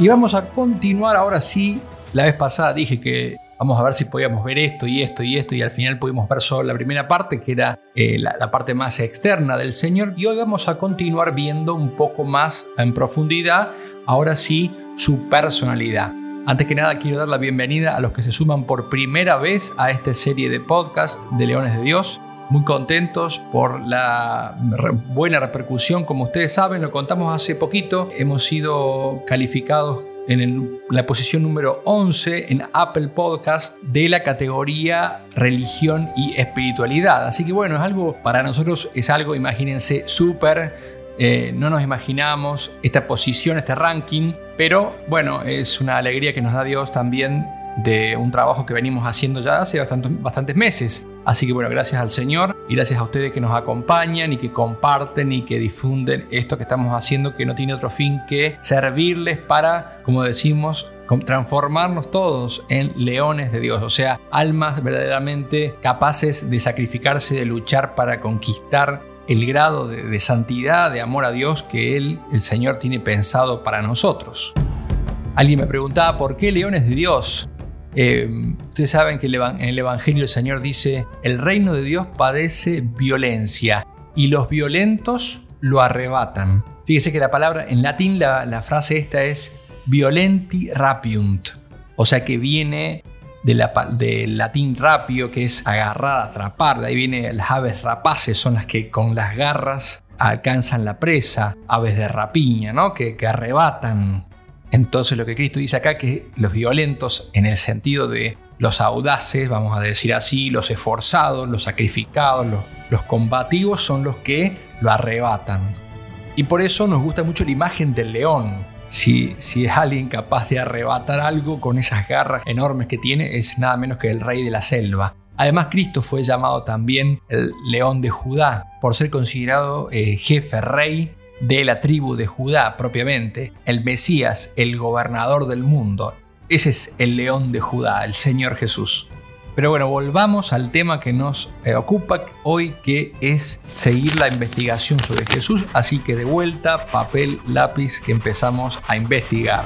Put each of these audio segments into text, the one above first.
Y vamos a continuar ahora sí. La vez pasada dije que vamos a ver si podíamos ver esto y esto y esto y al final pudimos ver solo la primera parte que era eh, la, la, parte más externa del Señor y hoy vamos a continuar viendo un poco más en profundidad, ahora sí, su personalidad. Antes que nada quiero dar la bienvenida a los que se suman por primera vez a esta serie de podcast de Leones de Dios muy contentos por la buena repercusión. Como ustedes saben, lo contamos hace poquito, hemos sido calificados en la posición número 11 en Apple Podcast de la categoría religión y espiritualidad. Así que bueno, es algo, para nosotros es algo, imagínense, súper eh, no nos imaginamos esta posición, este ranking, pero bueno, es una alegría que nos da Dios también de un trabajo que venimos haciendo ya hace bastantes, meses. Así que bueno, gracias al Señor y gracias a ustedes que nos acompañan y que comparten y que difunden esto que estamos haciendo que no tiene otro fin que servirles para, como decimos, transformarnos todos en leones de Dios, o sea, almas verdaderamente capaces de sacrificarse, de luchar para conquistar el grado de, de santidad, de amor a Dios que Él, el Señor, tiene pensado para nosotros. Alguien me preguntaba, ¿por qué leones de Dios? Eh, ustedes saben que en el Evangelio el Señor dice, el reino de Dios padece violencia y los violentos lo arrebatan. Fíjese que la palabra, en latín la, frase esta es violenti rapiunt, o sea que viene del latín rapio, que es agarrar, atrapar, de ahí viene las aves rapaces, son las que con las garras alcanzan la presa, aves de rapiña, ¿no? que arrebatan entonces lo que Cristo dice acá que los violentos en el sentido de los audaces, vamos a decir así, los esforzados, los sacrificados, los, combativos son los que lo arrebatan. Y por eso nos gusta mucho la imagen del león. Si, si es alguien capaz de arrebatar algo con esas garras enormes que tiene, es nada menos que el rey de la selva. Además, Cristo fue llamado también el león de Judá, por ser considerado eh, jefe rey de la tribu de Judá propiamente, el Mesías, el gobernador del mundo. Ese es el león de Judá, el Señor Jesús. Pero bueno, volvamos al tema que nos eh, ocupa hoy, que es seguir la investigación sobre Jesús. Así que de vuelta, papel, lápiz, que empezamos a investigar.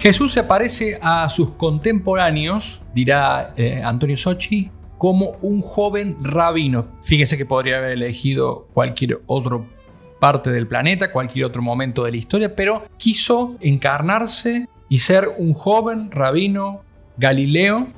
Jesús se parece a sus contemporáneos, dirá eh, Antonio Sochi, como un joven rabino. Fíjese que podría haber elegido cualquier otro parte del planeta, cualquier otro momento de la historia, pero quiso encarnarse y ser un joven rabino galileo,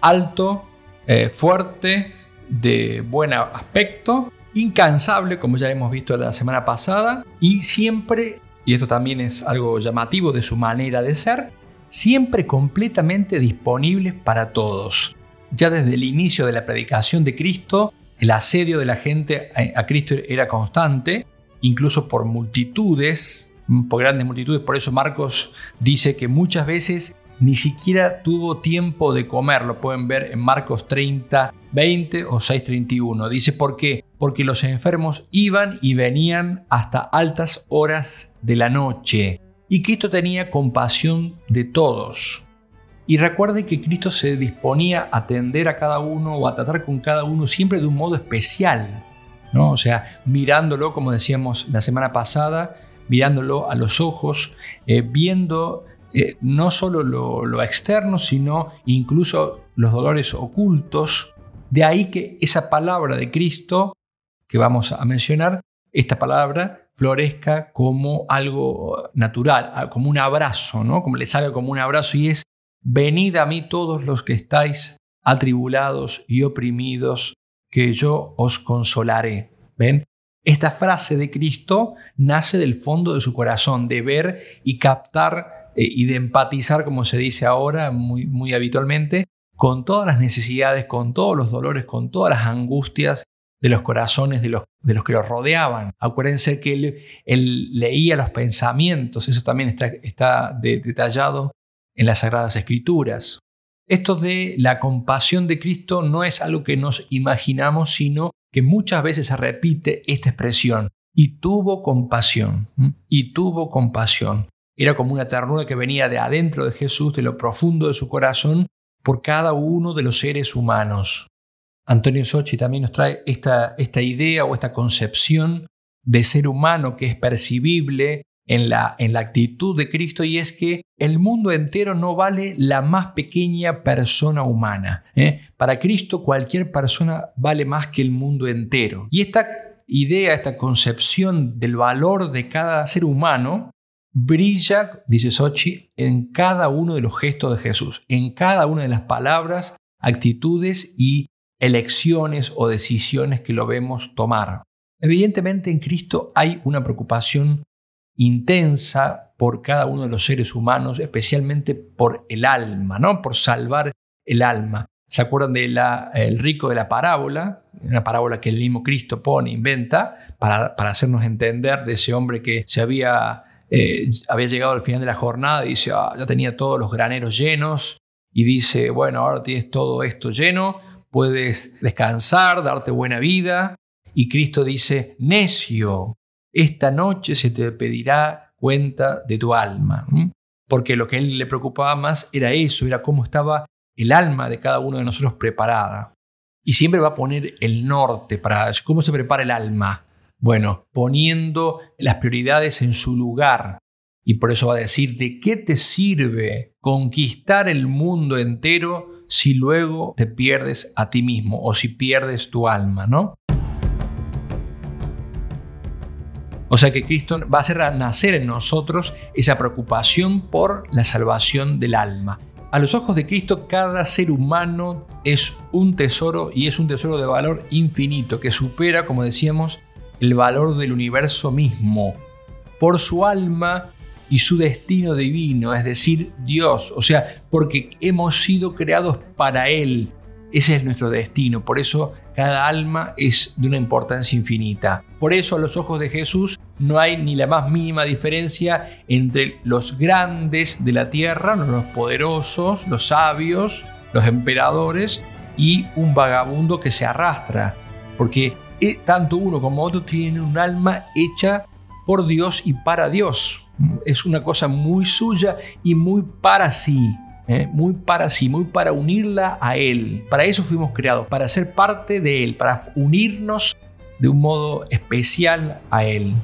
alto, eh, fuerte, de buen aspecto, incansable, como ya hemos visto la semana pasada, y siempre, y esto también es algo llamativo de su manera de ser, siempre completamente disponibles para todos. Ya desde el inicio de la predicación de Cristo, el asedio de la gente a Cristo era constante, incluso por multitudes Mm, por grandes multitudes. Por eso Marcos dice que muchas veces ni siquiera tuvo tiempo de comer. Lo pueden ver en Marcos 30, 20 o 6, 31. Dice por qué. Porque los enfermos iban y venían hasta altas horas de la noche. Y Cristo tenía compasión de todos. Y recuerde que Cristo se disponía a atender a cada uno o a tratar con cada uno siempre de un modo especial. ¿no? O sea, mirándolo, como decíamos la semana pasada, mirándolo a los ojos, eh, viendo eh, no solo lo, externo, sino incluso los dolores ocultos. De ahí que esa palabra de Cristo que vamos a mencionar, esta palabra florezca como algo natural, como un abrazo, ¿no? Como le salga como un abrazo y es, venid a mí todos los que estáis atribulados y oprimidos, que yo os consolaré. ¿Ven? Esta frase de Cristo nace del fondo de su corazón, de ver y captar eh, y de empatizar, como se dice ahora muy, muy habitualmente, con todas las necesidades, con todos los dolores, con todas las angustias de los corazones de los, de los que los rodeaban. Acuérdense que él, leía los pensamientos, eso también está, está detallado en las Sagradas Escrituras. Esto de la compasión de Cristo no es algo que nos imaginamos, sino que muchas veces se repite esta expresión, y tuvo compasión, y tuvo compasión. Era como una ternura que venía de adentro de Jesús, de lo profundo de su corazón, por cada uno de los seres humanos. Antonio Sochi también nos trae esta, esta idea o esta concepción de ser humano que es percibible en la, en la actitud de Cristo y es que el mundo entero no vale la más pequeña persona humana. ¿eh? Para Cristo cualquier persona vale más que el mundo entero. Y esta idea, esta concepción del valor de cada ser humano brilla, dice Sochi, en cada uno de los gestos de Jesús, en cada una de las palabras, actitudes y elecciones o decisiones que lo vemos tomar. Evidentemente en Cristo hay una preocupación intensa por cada uno de los seres humanos, especialmente por el alma, ¿no? Por salvar el alma. ¿Se acuerdan del el rico de la parábola? Una parábola que el mismo Cristo pone, inventa, para, para hacernos entender de ese hombre que se había, eh, había llegado al final de la jornada y dice, ah, ya tenía todos los graneros llenos, y dice, bueno, ahora tienes todo esto lleno, puedes descansar, darte buena vida. Y Cristo dice, necio, esta noche se te pedirá cuenta de tu alma. Porque lo que a él le preocupaba más era eso, era cómo estaba el alma de cada uno de nosotros preparada. Y siempre va a poner el norte para cómo se prepara el alma. Bueno, poniendo las prioridades en su lugar. Y por eso va a decir, ¿de qué te sirve conquistar el mundo entero si luego te pierdes a ti mismo o si pierdes tu alma, ¿no? O sea que Cristo va a hacer nacer en nosotros esa preocupación por la salvación del alma. A los ojos de Cristo cada ser humano es un tesoro y es un tesoro de valor infinito que supera, como decíamos, el valor del universo mismo por su alma y su destino divino, es decir, Dios, o sea, porque hemos sido creados para Él. Ese es nuestro destino, por eso cada alma es de una importancia infinita. Por eso a los ojos de Jesús no hay ni la más mínima diferencia entre los grandes de la tierra, los poderosos, los sabios, los emperadores y un vagabundo que se arrastra. Porque eh, tanto uno como otro tienen un alma hecha por Dios y para Dios. Es una cosa muy suya y muy para sí. ¿Eh? Muy para sí, muy para unirla a Él. Para eso fuimos creados, para ser parte de Él, para unirnos de un modo especial a Él.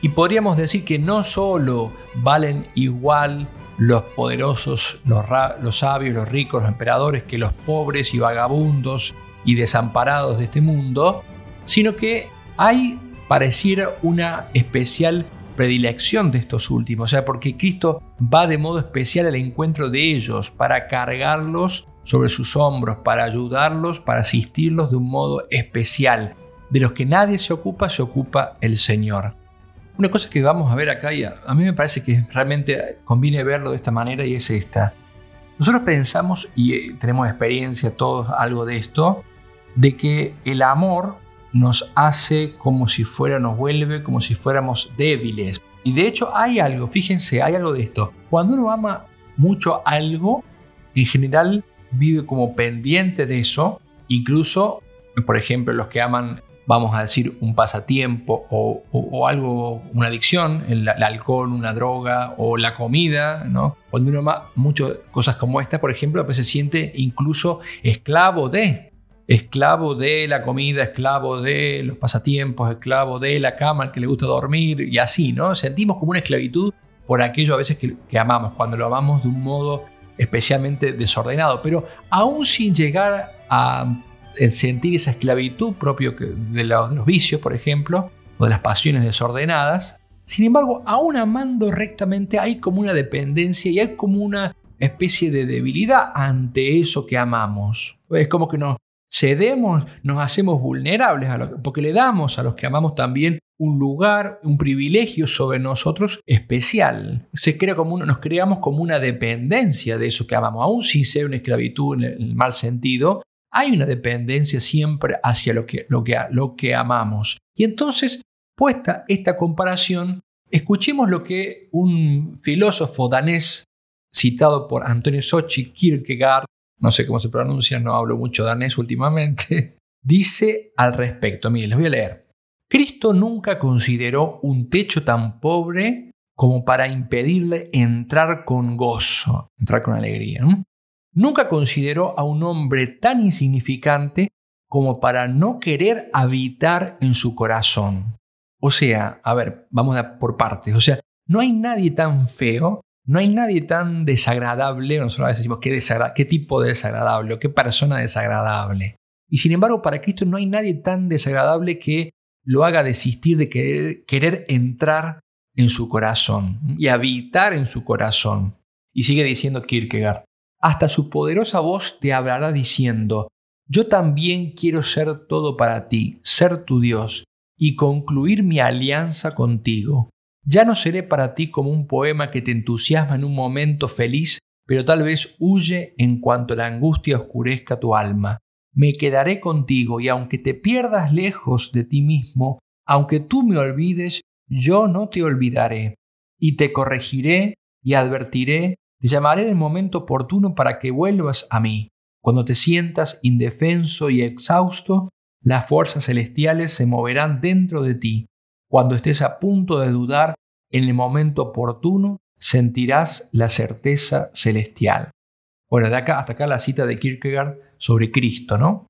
Y podríamos decir que no solo valen igual los poderosos, los, los, sabios, los ricos, los emperadores, que los pobres y vagabundos y desamparados de este mundo, sino que hay, pareciera, una especial predilección de estos últimos, o sea, porque Cristo va de modo especial al encuentro de ellos para cargarlos sobre sus hombros, para ayudarlos, para asistirlos de un modo especial. De los que nadie se ocupa, se ocupa el Señor. Una cosa que vamos a ver acá, y a, mí me parece que realmente conviene verlo de esta manera, y es esta. Nosotros pensamos, y eh, tenemos experiencia todos algo de esto, de que el amor nos hace como si fuera, nos vuelve como si fuéramos débiles. Y de hecho hay algo, fíjense, hay algo de esto. Cuando uno ama mucho algo, en general vive como pendiente de eso. Incluso, por ejemplo, los que aman, vamos a decir, un pasatiempo o, algo, una adicción, el, alcohol, una droga o la comida, ¿no? Cuando uno ama muchas cosas como esta, por ejemplo, pues se siente incluso esclavo de, esclavo de la comida, esclavo de los pasatiempos, esclavo de la cama al que le gusta dormir y así, ¿no? Sentimos como una esclavitud por aquello a veces que, amamos, cuando lo amamos de un modo especialmente desordenado, pero aún sin llegar a sentir esa esclavitud propio de de los vicios, por ejemplo, o de las pasiones desordenadas, sin embargo, aún amando rectamente hay como una dependencia y hay como una especie de debilidad ante eso que amamos. Es como que nos, cedemos, nos hacemos vulnerables, porque le damos a los que amamos también un lugar, un privilegio sobre nosotros especial. Se crea como nos creamos como una dependencia de eso que amamos, aún sin ser una esclavitud en el mal sentido. Hay una dependencia siempre hacia lo que, lo que, lo que amamos. Y entonces, puesta esta comparación, escuchemos lo que un filósofo danés citado por Antonio Sochi Kierkegaard no sé cómo se pronuncia, no hablo mucho danés últimamente, dice al respecto, miren, les voy a leer. Cristo nunca consideró un techo tan pobre como para impedirle entrar con gozo, entrar con alegría. Nunca consideró a un hombre tan insignificante como para no querer habitar en su corazón. O sea, a ver, vamos por partes. O sea, no hay nadie tan feo no hay nadie tan desagradable, nosotros a veces decimos qué, qué tipo de desagradable o qué persona desagradable. Y sin embargo, para Cristo no hay nadie tan desagradable que lo haga desistir de querer, querer entrar en su corazón y habitar en su corazón. Y sigue diciendo Kierkegaard, hasta su poderosa voz te hablará diciendo, yo también quiero ser todo para ti, ser tu Dios, y concluir mi alianza contigo. Ya no seré para ti como un poema que te entusiasma en un momento feliz, pero tal vez huye en cuanto la angustia oscurezca tu alma. Me quedaré contigo y aunque te pierdas lejos de ti mismo, aunque tú me olvides, yo no te olvidaré. Y te corregiré y advertiré, te llamaré en el momento oportuno para que vuelvas a mí. Cuando te sientas indefenso y exhausto, las fuerzas celestiales se moverán dentro de ti cuando estés a punto de dudar, en el momento oportuno sentirás la certeza celestial. Bueno, de acá hasta acá la cita de Kierkegaard sobre Cristo, ¿no?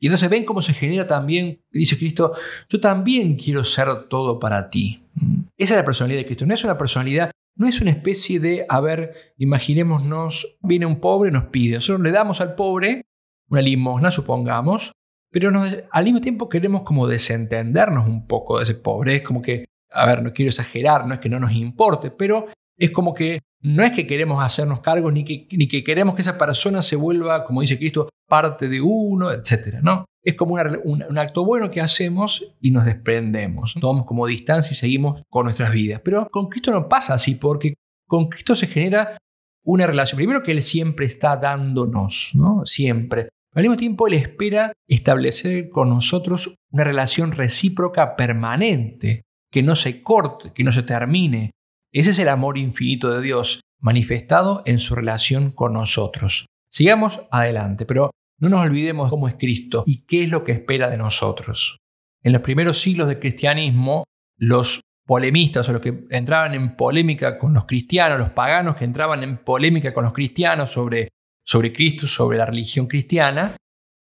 Y entonces ven cómo se genera también, dice Cristo, yo también quiero ser todo para ti. Mm. Esa es la personalidad de Cristo. No es una personalidad, no es una especie de, a ver, imaginémonos, viene un pobre nos pide. Nosotros le damos al pobre una limosna, supongamos, pero al mismo tiempo queremos como desentendernos un poco de ese pobre. Es como que, a ver, no quiero exagerar, no es que no nos importe, pero es como que no es que queremos hacernos cargo ni que, ni que queremos que esa persona se vuelva, como dice Cristo, parte de uno, etc. ¿no? Es como un, acto bueno que hacemos y nos desprendemos. Tomamos como distancia y seguimos con nuestras vidas. Pero con Cristo no pasa así, porque con Cristo se genera una relación. Primero que Él siempre está dándonos, ¿no? Siempre. Al mismo tiempo, Él espera establecer con nosotros una relación recíproca permanente, que no se corte, que no se termine. Ese es el amor infinito de Dios, manifestado en su relación con nosotros. Sigamos adelante, pero no nos olvidemos cómo es Cristo y qué es lo que espera de nosotros. En los primeros siglos del cristianismo, los polemistas o los que entraban en polémica con los cristianos, los paganos que entraban en polémica con los cristianos sobre, sobre Cristo, sobre la religión cristiana,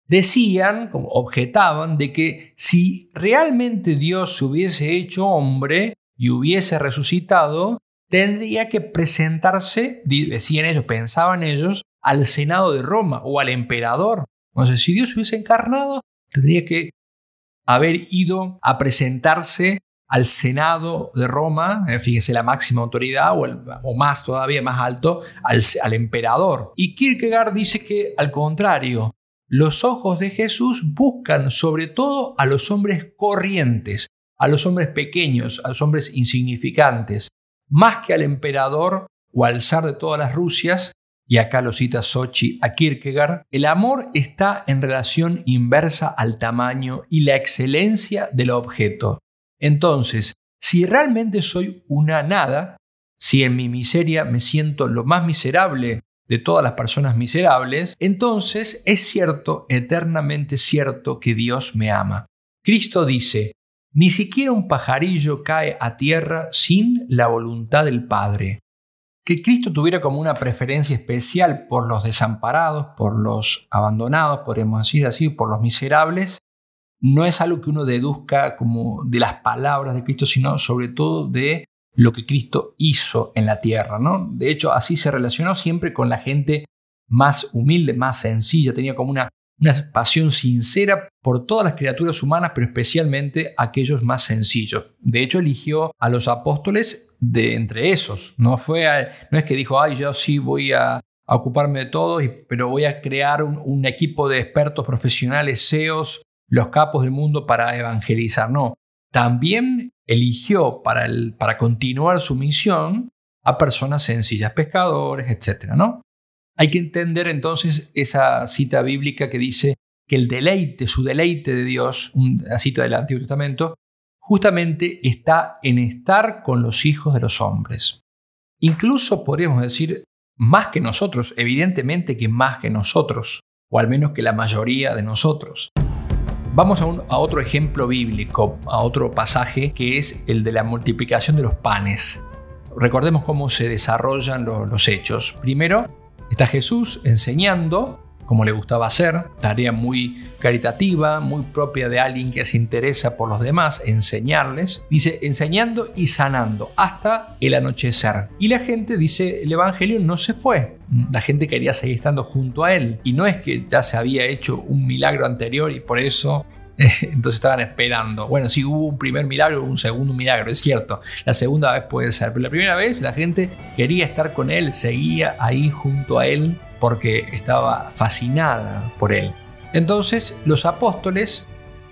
decían, objetaban, de que si realmente Dios se hubiese hecho hombre y hubiese resucitado, tendría que presentarse, decían ellos, pensaban ellos, al Senado de Roma o al emperador. Entonces, si Dios hubiese encarnado, tendría que haber ido a presentarse al Senado de Roma, eh, fíjese la máxima autoridad, o, más todavía, más alto, al, al emperador. Y Kierkegaard dice que, al contrario, los ojos de Jesús buscan sobre todo a los hombres corrientes, a los hombres pequeños, a los hombres insignificantes, más que al emperador o al zar de todas las Rusias, y acá lo cita Sochi a Kierkegaard, el amor está en relación inversa al tamaño y la excelencia del objeto. Entonces, si realmente soy una nada, si en mi miseria me siento lo más miserable de todas las personas miserables, entonces es cierto, eternamente cierto, que Dios me ama. Cristo dice, ni siquiera un pajarillo cae a tierra sin la voluntad del Padre que Cristo tuviera como una preferencia especial por los desamparados, por los abandonados, podemos decir así, por los miserables, no es algo que uno deduzca como de las palabras de Cristo, sino sobre todo de lo que Cristo hizo en la tierra. ¿no? De hecho, así se relacionó siempre con la gente más humilde, más sencilla, tenía como una una pasión sincera por todas las criaturas humanas, pero especialmente aquellos más sencillos. De hecho, eligió a los apóstoles de entre esos. No, fue no es que dijo, ay, yo sí voy a, ocuparme de todos, pero voy a crear un, equipo de expertos profesionales, CEOs, los capos del mundo para evangelizar. No, también eligió para, para continuar su misión a personas sencillas, pescadores, etc. ¿no? Hay que entender entonces esa cita bíblica que dice que el deleite, su deleite de Dios, una cita del Antiguo Testamento, justamente está en estar con los hijos de los hombres. Incluso podríamos decir más que nosotros, evidentemente que más que nosotros, o al menos que la mayoría de nosotros. Vamos a, a, otro ejemplo bíblico, a otro pasaje que es el de la multiplicación de los panes. Recordemos cómo se desarrollan los hechos. Primero, Está Jesús enseñando, como le gustaba hacer, tarea muy caritativa, muy propia de alguien que se interesa por los demás, enseñarles. Dice, enseñando y sanando hasta el anochecer. Y la gente, dice, el Evangelio no se fue. La gente quería seguir estando junto a él. Y no es que ya se había hecho un milagro anterior y por eso entonces estaban esperando. Bueno, sí hubo un primer milagro, un segundo milagro, es cierto. La segunda vez puede ser, pero la primera vez la gente quería estar con él, seguía ahí junto a él porque estaba fascinada por él. Entonces los apóstoles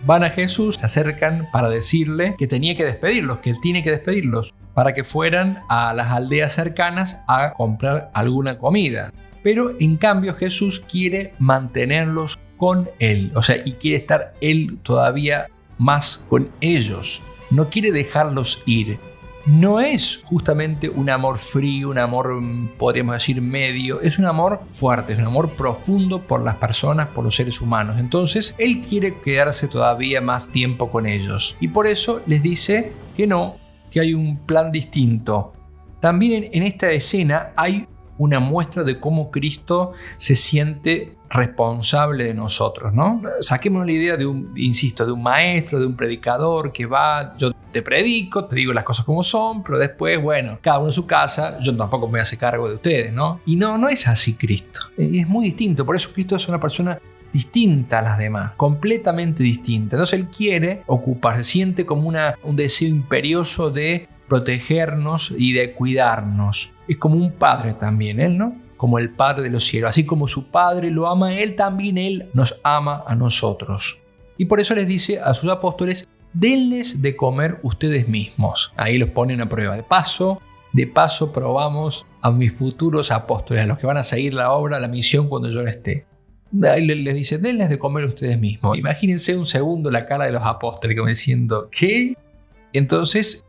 van a Jesús, se acercan para decirle que tenía que despedirlos, que tiene que despedirlos, para que fueran a las aldeas cercanas a comprar alguna comida. Pero en cambio Jesús quiere mantenerlos con Él, o sea, y quiere estar Él todavía más con ellos, no quiere dejarlos ir. No es justamente un amor frío, un amor, mm, podríamos decir, medio, es un amor fuerte, es un amor profundo por las personas, por los seres humanos. Entonces, Él quiere quedarse todavía más tiempo con ellos. Y por eso les dice que no, que hay un plan distinto. También en esta escena hay una muestra de cómo Cristo se siente responsable de nosotros, ¿no? Saquemos la idea de un, insisto, de un maestro, de un predicador que va, yo te predico, te digo las cosas como son, pero después, bueno, cada uno en su casa, yo tampoco me hacer cargo de ustedes, ¿no? Y no, no es así Cristo. Es muy distinto, por eso Cristo es una persona distinta a las demás, completamente distinta. Entonces él quiere ocuparse, siente como una, un deseo imperioso de protegernos y de cuidarnos. Es como un padre también, Él, ¿no? Como el Padre de los cielos. Así como su Padre lo ama Él, también Él nos ama a nosotros. Y por eso les dice a sus apóstoles, denles de comer ustedes mismos. Ahí los ponen a prueba. De paso, de paso probamos a mis futuros apóstoles, a los que van a seguir la obra, la misión cuando yo esté. Ahí les dice, denles de comer ustedes mismos. Imagínense un segundo la cara de los apóstoles como diciendo, ¿qué? Entonces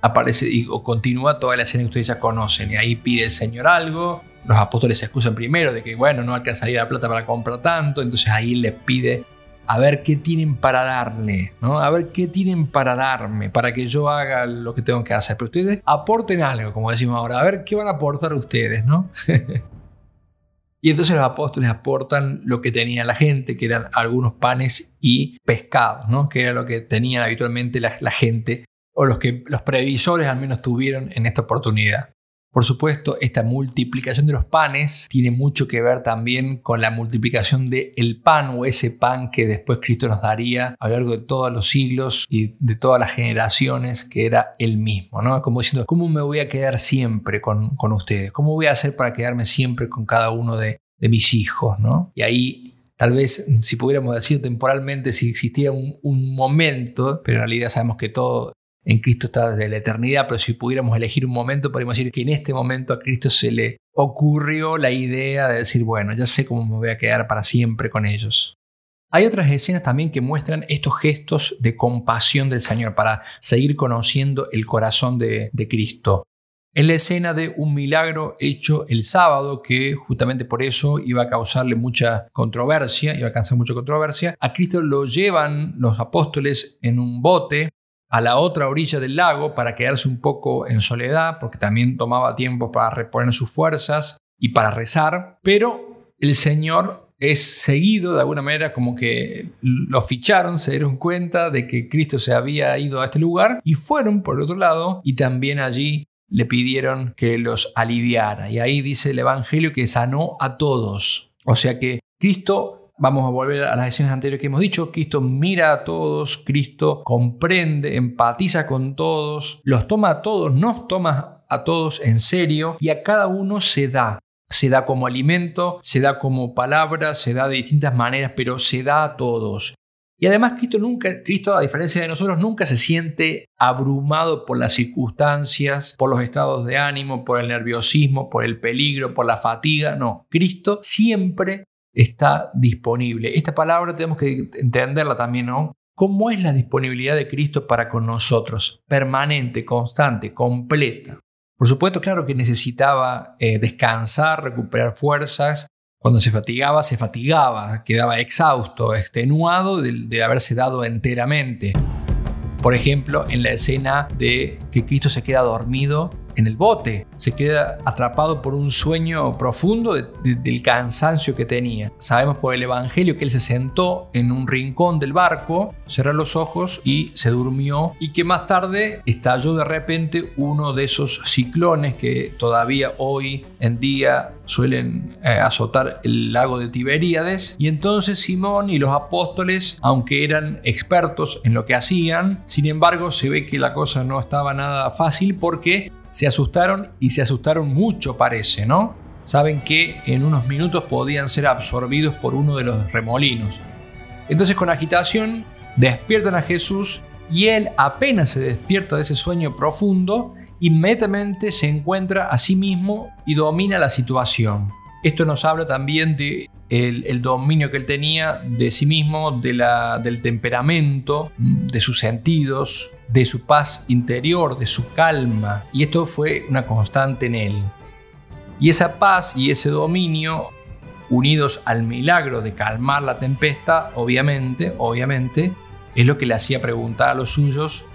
aparece y continúa toda la escena que ustedes ya conocen. Y ahí pide el Señor algo. Los apóstoles se excusan primero de que, bueno, no alcanzaría la plata para comprar tanto. Entonces ahí le pide a ver qué tienen para darle, ¿no? A ver qué tienen para darme, para que yo haga lo que tengo que hacer. Pero ustedes aporten algo, como decimos ahora, a ver qué van a aportar ustedes, ¿no? y entonces los apóstoles aportan lo que tenía la gente, que eran algunos panes y pescados, ¿no? Que era lo que tenían habitualmente la gente, o los que los previsores al menos tuvieron en esta oportunidad. Por supuesto, esta multiplicación de los panes tiene mucho que ver también con la multiplicación del el pan o ese pan que después Cristo nos daría a lo largo de todos los siglos y de todas las generaciones, que era el mismo, ¿no? Como diciendo, ¿cómo me voy a quedar siempre con, ustedes? ¿Cómo voy a hacer para quedarme siempre con cada uno de, mis hijos, ¿no? Y ahí tal vez si pudiéramos decir temporalmente si existía un, un, momento, pero en realidad sabemos que todo en Cristo está desde la eternidad, pero si pudiéramos elegir un momento, podríamos decir que en este momento a Cristo se le ocurrió la idea de decir, bueno, ya sé cómo me voy a quedar para siempre con ellos. Hay otras escenas también que muestran estos gestos de compasión del Señor para seguir conociendo el corazón de, de Cristo. Es la escena de un milagro hecho el sábado que justamente por eso iba a causarle mucha controversia, iba a causar mucha controversia. A Cristo lo llevan los apóstoles en un bote a la otra orilla del lago para quedarse un poco en soledad, porque también tomaba tiempo para reponer sus fuerzas y para rezar, pero el Señor es seguido de alguna manera como que lo ficharon, se dieron cuenta de que Cristo se había ido a este lugar y fueron por el otro lado y también allí le pidieron que los aliviara. Y ahí dice el Evangelio que sanó a todos. O sea que Cristo Vamos a volver a las escenas anteriores que hemos dicho. Cristo mira a todos, Cristo comprende, empatiza con todos, los toma a todos, nos toma a todos en serio y a cada uno se da. Se da como alimento, se da como palabra, se da de distintas maneras, pero se da a todos. Y además Cristo nunca, Cristo a diferencia de nosotros, nunca se siente abrumado por las circunstancias, por los estados de ánimo, por el nerviosismo, por el peligro, por la fatiga. No, Cristo siempre está disponible. Esta palabra tenemos que entenderla también, ¿no? ¿Cómo es la disponibilidad de Cristo para con nosotros? Permanente, constante, completa. Por supuesto, claro que necesitaba eh, descansar, recuperar fuerzas. Cuando se fatigaba, se fatigaba, quedaba exhausto, extenuado de haberse dado enteramente. Por ejemplo, en la escena de que Cristo se queda dormido en el bote, se queda atrapado por un sueño profundo del cansancio que tenía. Sabemos por el Evangelio que él se sentó en un rincón del barco, cerró los ojos y se durmió y que más tarde estalló de repente uno de esos ciclones que todavía hoy en día suelen eh, azotar el lago de Tiberíades y entonces Simón y los apóstoles, aunque eran expertos en lo que hacían, sin embargo se ve que la cosa no estaba nada fácil porque se asustaron y se asustaron mucho parece, ¿no? Saben que en unos minutos podían ser absorbidos por uno de los remolinos. Entonces con agitación despiertan a Jesús y él apenas se despierta de ese sueño profundo, inmediatamente se encuentra a sí mismo y domina la situación. Esto nos habla también de el, dominio que él tenía de sí mismo, de la, del temperamento, de sus sentidos, de su paz interior, de su calma. Y esto fue una constante en él. Y esa paz y ese dominio, unidos al milagro de calmar la tempestad, obviamente, obviamente, es lo que le hacía preguntar a los suyos,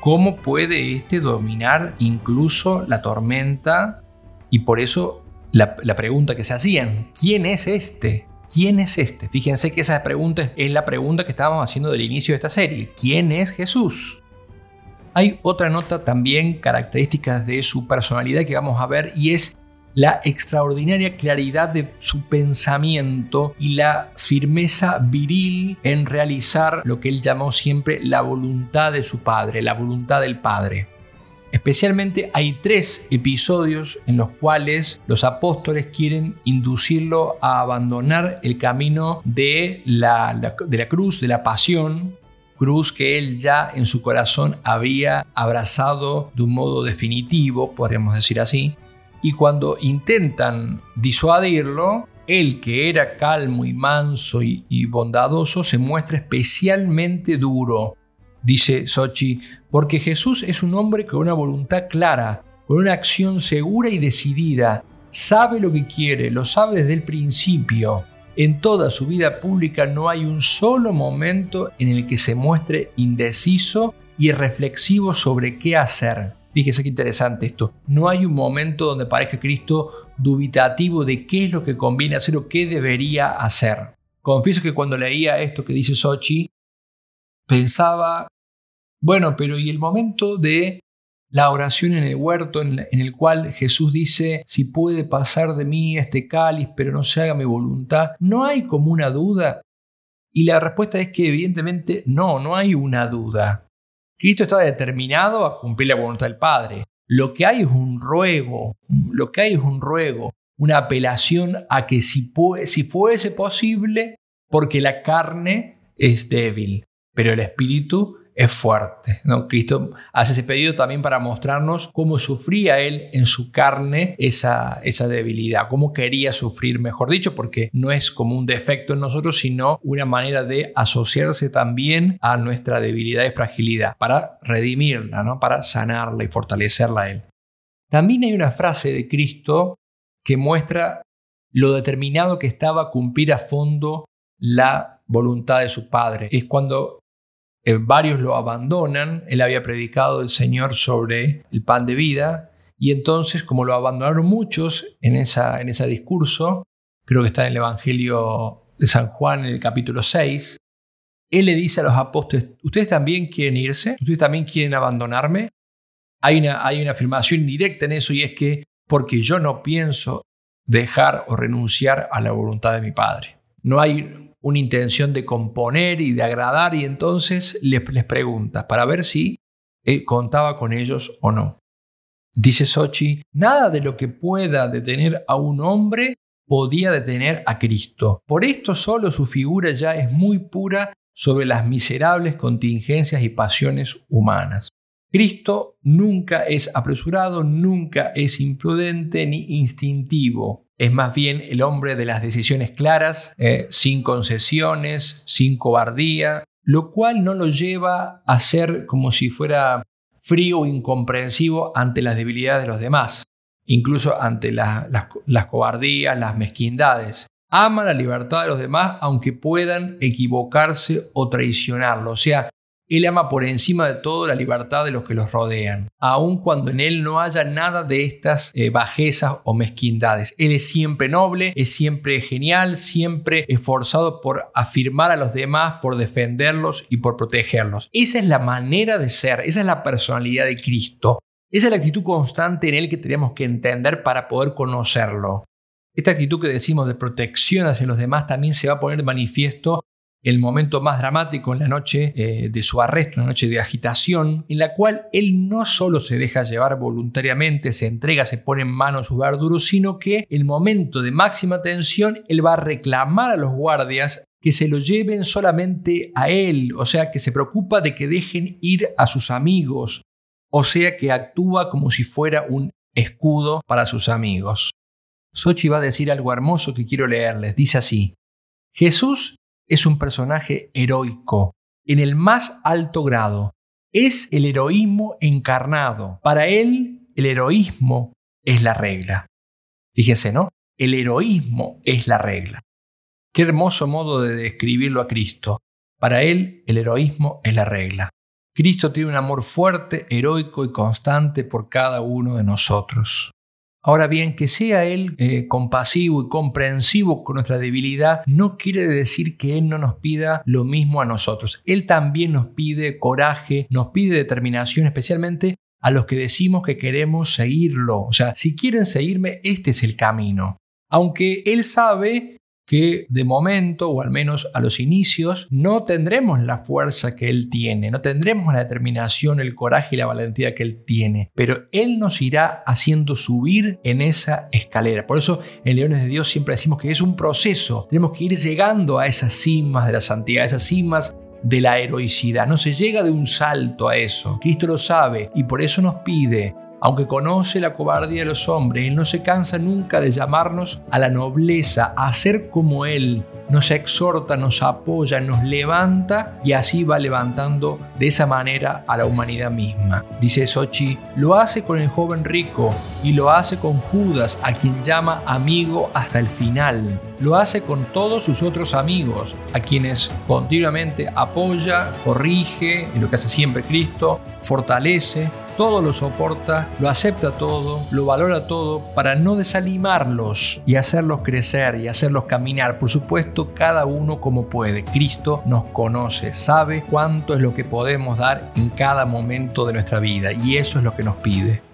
¿cómo puede éste dominar incluso la tormenta? Y por eso la, pregunta que se hacían, ¿quién es este? ¿Quién es este? Fíjense que esa pregunta es la pregunta que estábamos haciendo del inicio de esta serie. ¿Quién es Jesús? Hay otra nota también característica de su personalidad que vamos a ver y es la extraordinaria claridad de su pensamiento y la firmeza viril en realizar lo que él llamó siempre la voluntad de su Padre, la voluntad del Padre. Especialmente hay tres episodios en los cuales los apóstoles quieren inducirlo a abandonar el camino de la, de la cruz, de la pasión, cruz que él ya en su corazón había abrazado de un modo definitivo, podríamos decir así. Y cuando intentan disuadirlo, él que era calmo y manso y, bondadoso se muestra especialmente duro dice Sochi, porque Jesús es un hombre con una voluntad clara, con una acción segura y decidida, sabe lo que quiere, lo sabe desde el principio. En toda su vida pública no hay un solo momento en el que se muestre indeciso y reflexivo sobre qué hacer. Fíjese qué interesante esto. No hay un momento donde parezca Cristo dubitativo de qué es lo que conviene hacer o qué debería hacer. Confieso que cuando leía esto que dice Sochi, pensaba, bueno, pero ¿y el momento de la oración en el huerto en, el cual Jesús dice, si puede pasar de mí este cáliz, pero no se haga mi voluntad, ¿no hay como una duda? Y la respuesta es que evidentemente no, no hay una duda. Cristo está determinado a cumplir la voluntad del Padre. Lo que hay es un ruego, lo que hay es un ruego, una apelación a que si, si fuese posible, porque la carne es débil, pero el espíritu es fuerte. ¿no? Cristo hace ese pedido también para mostrarnos cómo sufría él en su carne esa, esa debilidad, cómo quería sufrir, mejor dicho, porque no es como un defecto en nosotros, sino una manera de asociarse también a nuestra debilidad y fragilidad, para redimirla, ¿no? para sanarla y fortalecerla a él. También hay una frase de Cristo que muestra lo determinado que estaba a cumplir a fondo la voluntad de su Padre. Es cuando eh, varios lo abandonan, él había predicado el Señor sobre el pan de vida, y entonces como lo abandonaron muchos en, esa, en ese discurso, creo que está en el Evangelio de San Juan en el capítulo 6, él le dice a los apóstoles, ¿ustedes también quieren irse? ¿Ustedes también quieren abandonarme? Hay una, hay una afirmación directa en eso y es que porque yo no pienso dejar o renunciar a la voluntad de mi Padre. No hay una intención de componer y de agradar y entonces les, les pregunta para ver si él contaba con ellos o no. Dice Sochi, nada de lo que pueda detener a un hombre podía detener a Cristo. Por esto solo su figura ya es muy pura sobre las miserables contingencias y pasiones humanas. Cristo nunca es apresurado, nunca es imprudente ni instintivo es más bien el hombre de las decisiones claras, eh, sin concesiones, sin cobardía, lo cual no lo lleva a ser como si fuera frío o incomprensivo ante las debilidades de los demás, incluso ante las, las cobardías, las mezquindades. Ama la libertad de los demás aunque puedan equivocarse o traicionarlo. O sea, él ama por encima de todo la libertad de los que los rodean, aun cuando en Él no haya nada de estas eh, bajezas o mezquindades. Él es siempre noble, es siempre genial, siempre esforzado por afirmar a los demás, por defenderlos y por protegerlos. Esa es la manera de ser, esa es la personalidad de Cristo. Esa es la actitud constante en Él que tenemos que entender para poder conocerlo. Esta actitud que decimos de protección hacia los demás también se va a poner manifiesto el momento más dramático en la noche eh, de su arresto, una noche de agitación, en la cual él no solo se deja llevar voluntariamente, se entrega, se pone en manos su verduro, sino que el momento de máxima tensión, él va a reclamar a los guardias que se lo lleven solamente a él, o sea, que se preocupa de que dejen ir a sus amigos, o sea, que actúa como si fuera un escudo para sus amigos. Sochi va a decir algo hermoso que quiero leerles. Dice así, Jesús es un personaje heroico, en el más alto grado. Es el heroísmo encarnado. Para él, el heroísmo es la regla. Fíjese, ¿no? El heroísmo es la regla. Qué hermoso modo de describirlo a Cristo. Para él, el heroísmo es la regla. Cristo tiene un amor fuerte, heroico y constante por cada uno de nosotros. Ahora bien, que sea Él eh, compasivo y comprensivo con nuestra debilidad no quiere decir que Él no nos pida lo mismo a nosotros. Él también nos pide coraje, nos pide determinación, especialmente a los que decimos que queremos seguirlo. O sea, si quieren seguirme, este es el camino. Aunque Él sabe que de momento, o al menos a los inicios, no tendremos la fuerza que Él tiene, no tendremos la determinación, el coraje y la valentía que Él tiene, pero Él nos irá haciendo subir en esa escalera. Por eso en Leones de Dios siempre decimos que es un proceso, tenemos que ir llegando a esas cimas de la santidad, a esas cimas de la heroicidad. No se llega de un salto a eso. Cristo lo sabe y por eso nos pide Aunque conoce la cobardía de los hombres, Él no se cansa nunca de llamarnos a la nobleza, a ser como Él. Nos exhorta, nos apoya, nos levanta y así va levantando de esa manera a la humanidad misma. Dice Sochi, lo hace con el joven rico y lo hace con Judas, a quien llama amigo hasta el final. Lo hace con todos sus otros amigos, a quienes continuamente apoya, corrige, en lo que hace siempre Cristo, fortalece, todo lo soporta, lo acepta todo, lo valora todo para no desanimarlos y hacerlos crecer y hacerlos caminar. Por supuesto, cada uno como puede. Cristo nos conoce, sabe cuánto es lo que podemos dar en cada momento de nuestra vida y eso es lo que nos pide.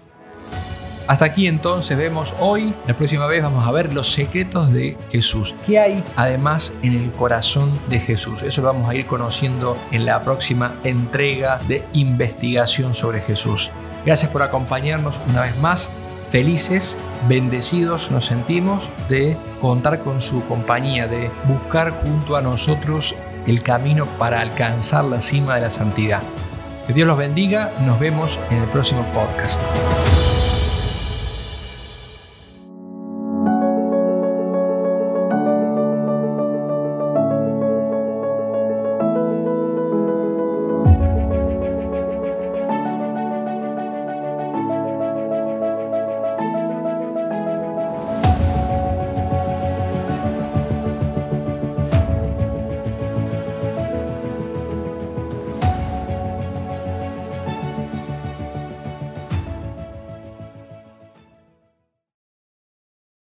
Hasta aquí entonces vemos hoy, la próxima vez vamos a ver los secretos de Jesús. ¿Qué hay además en el corazón de Jesús? Eso lo vamos a ir conociendo en la próxima entrega de investigación sobre Jesús. Gracias por acompañarnos una vez más. Felices, bendecidos nos sentimos de contar con su compañía, de buscar junto a nosotros el camino para alcanzar la cima de la santidad. Que Dios los bendiga, nos vemos en el próximo podcast.